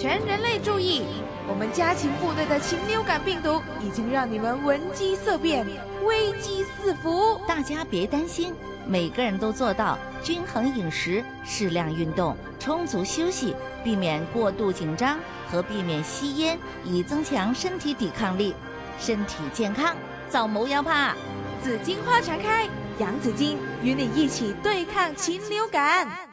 全人类注意！我们家禽部队的禽流感病毒已经让你们闻鸡色变，危机四伏。大家别担心，每个人都做到均衡饮食、适量运动、充足休息，避免过度紧张和避免吸烟，以增强身体抵抗力。身体健康，早谋要怕。紫荆花常开，杨紫荆与你一起对抗禽流感。